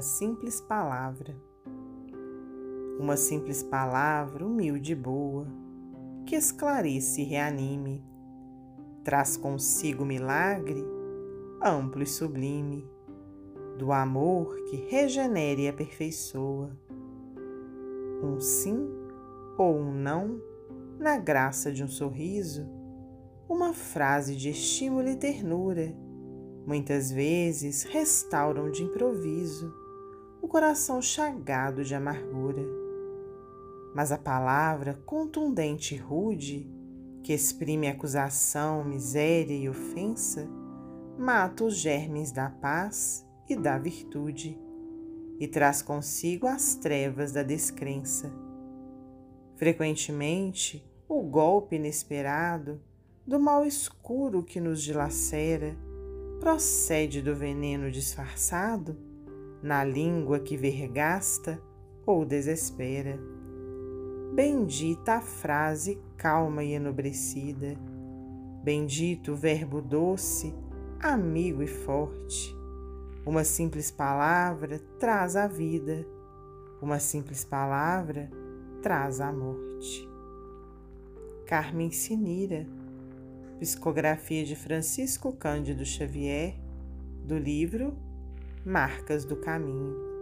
simples palavra. Uma simples palavra, humilde e boa, que esclarece e reanime, traz consigo milagre amplo e sublime, do amor que regenera e aperfeiçoa. Um sim ou um não, na graça de um sorriso, uma frase de estímulo e ternura, muitas vezes restauram de improviso o coração chagado de amargura. Mas a palavra contundente e rude, que exprime acusação, miséria e ofensa, mata os germes da paz e da virtude e traz consigo as trevas da descrença. Frequentemente, o golpe inesperado do mal escuro que nos dilacera procede do veneno disfarçado na língua que vergasta ou desespera. Bendita a frase calma e enobrecida, bendito o verbo doce, amigo e forte. Uma simples palavra traz a vida, uma simples palavra traz a morte. Carmen Sinira Psicografia de Francisco Cândido Xavier, do livro Marcas do Caminho.